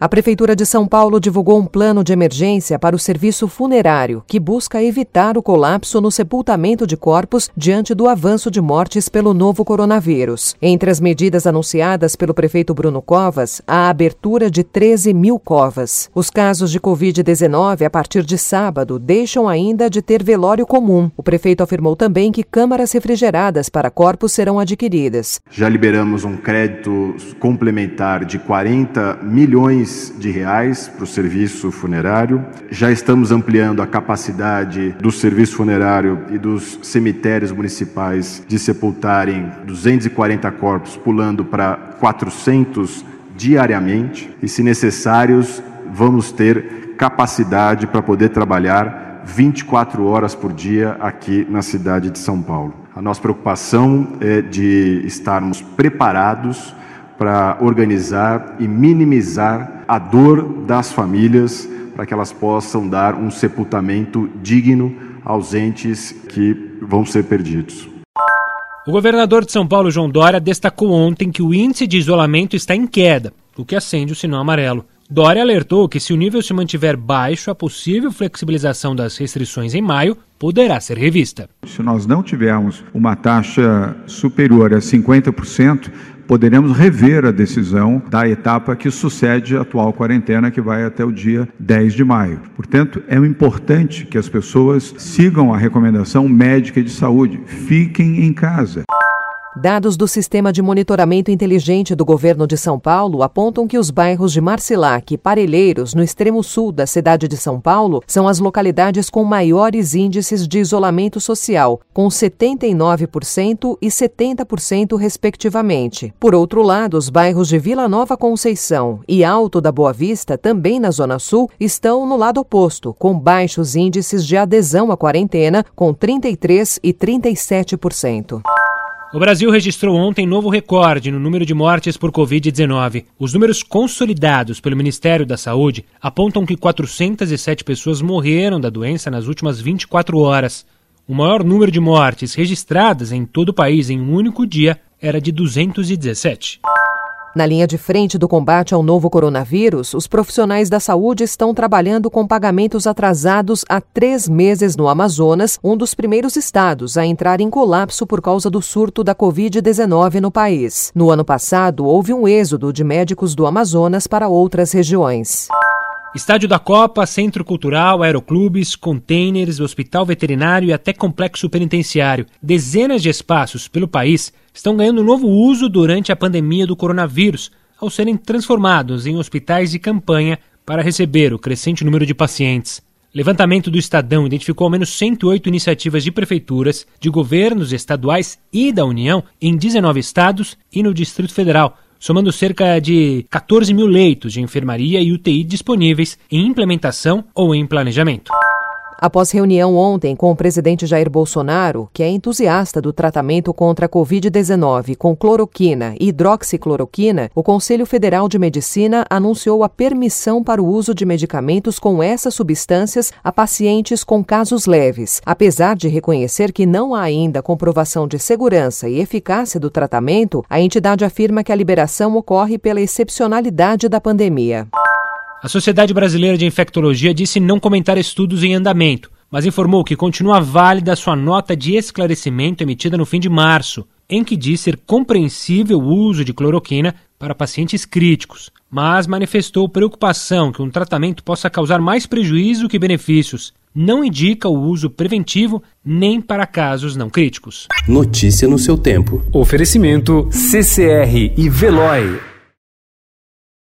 A Prefeitura de São Paulo divulgou um plano de emergência para o serviço funerário, que busca evitar o colapso no sepultamento de corpos diante do avanço de mortes pelo novo coronavírus. Entre as medidas anunciadas pelo prefeito Bruno Covas, a abertura de 13 mil covas. Os casos de Covid-19 a partir de sábado deixam ainda de ter velório comum. O prefeito afirmou também que câmaras refrigeradas para corpos serão adquiridas. Já liberamos um crédito complementar de 40 milhões milhões de reais para o serviço funerário. Já estamos ampliando a capacidade do serviço funerário e dos cemitérios municipais de sepultarem 240 corpos, pulando para 400 diariamente. E, se necessários, vamos ter capacidade para poder trabalhar 24 horas por dia aqui na cidade de São Paulo. A nossa preocupação é de estarmos preparados para organizar e minimizar a dor das famílias para que elas possam dar um sepultamento digno aos entes que vão ser perdidos. O governador de São Paulo, João Dória, destacou ontem que o índice de isolamento está em queda, o que acende o sinal amarelo. Dória alertou que, se o nível se mantiver baixo, a possível flexibilização das restrições em maio poderá ser revista. Se nós não tivermos uma taxa superior a 50%, poderemos rever a decisão da etapa que sucede a atual quarentena, que vai até o dia 10 de maio. Portanto, é importante que as pessoas sigam a recomendação médica de saúde: fiquem em casa. Dados do Sistema de Monitoramento Inteligente do Governo de São Paulo apontam que os bairros de Marcilac e Parelheiros, no extremo sul da cidade de São Paulo, são as localidades com maiores índices de isolamento social, com 79% e 70%, respectivamente. Por outro lado, os bairros de Vila Nova Conceição e Alto da Boa Vista, também na Zona Sul, estão no lado oposto, com baixos índices de adesão à quarentena, com 33% e 37%. O Brasil registrou ontem novo recorde no número de mortes por Covid-19. Os números consolidados pelo Ministério da Saúde apontam que 407 pessoas morreram da doença nas últimas 24 horas. O maior número de mortes registradas em todo o país em um único dia era de 217. Na linha de frente do combate ao novo coronavírus, os profissionais da saúde estão trabalhando com pagamentos atrasados há três meses no Amazonas, um dos primeiros estados a entrar em colapso por causa do surto da Covid-19 no país. No ano passado, houve um êxodo de médicos do Amazonas para outras regiões. Estádio da Copa, Centro Cultural, Aeroclubes, containers, hospital veterinário e até complexo penitenciário. Dezenas de espaços pelo país estão ganhando novo uso durante a pandemia do coronavírus, ao serem transformados em hospitais de campanha para receber o crescente número de pacientes. Levantamento do Estadão identificou ao menos 108 iniciativas de prefeituras, de governos estaduais e da União em 19 estados e no Distrito Federal, somando cerca de 14 mil leitos de enfermaria e UTI disponíveis em implementação ou em planejamento. Após reunião ontem com o presidente Jair Bolsonaro, que é entusiasta do tratamento contra a Covid-19 com cloroquina e hidroxicloroquina, o Conselho Federal de Medicina anunciou a permissão para o uso de medicamentos com essas substâncias a pacientes com casos leves. Apesar de reconhecer que não há ainda comprovação de segurança e eficácia do tratamento, a entidade afirma que a liberação ocorre pela excepcionalidade da pandemia. A Sociedade Brasileira de Infectologia disse não comentar estudos em andamento, mas informou que continua válida sua nota de esclarecimento emitida no fim de março, em que diz ser compreensível o uso de cloroquina para pacientes críticos, mas manifestou preocupação que um tratamento possa causar mais prejuízo que benefícios. Não indica o uso preventivo nem para casos não críticos. Notícia no seu tempo. Oferecimento CCR e Veloy.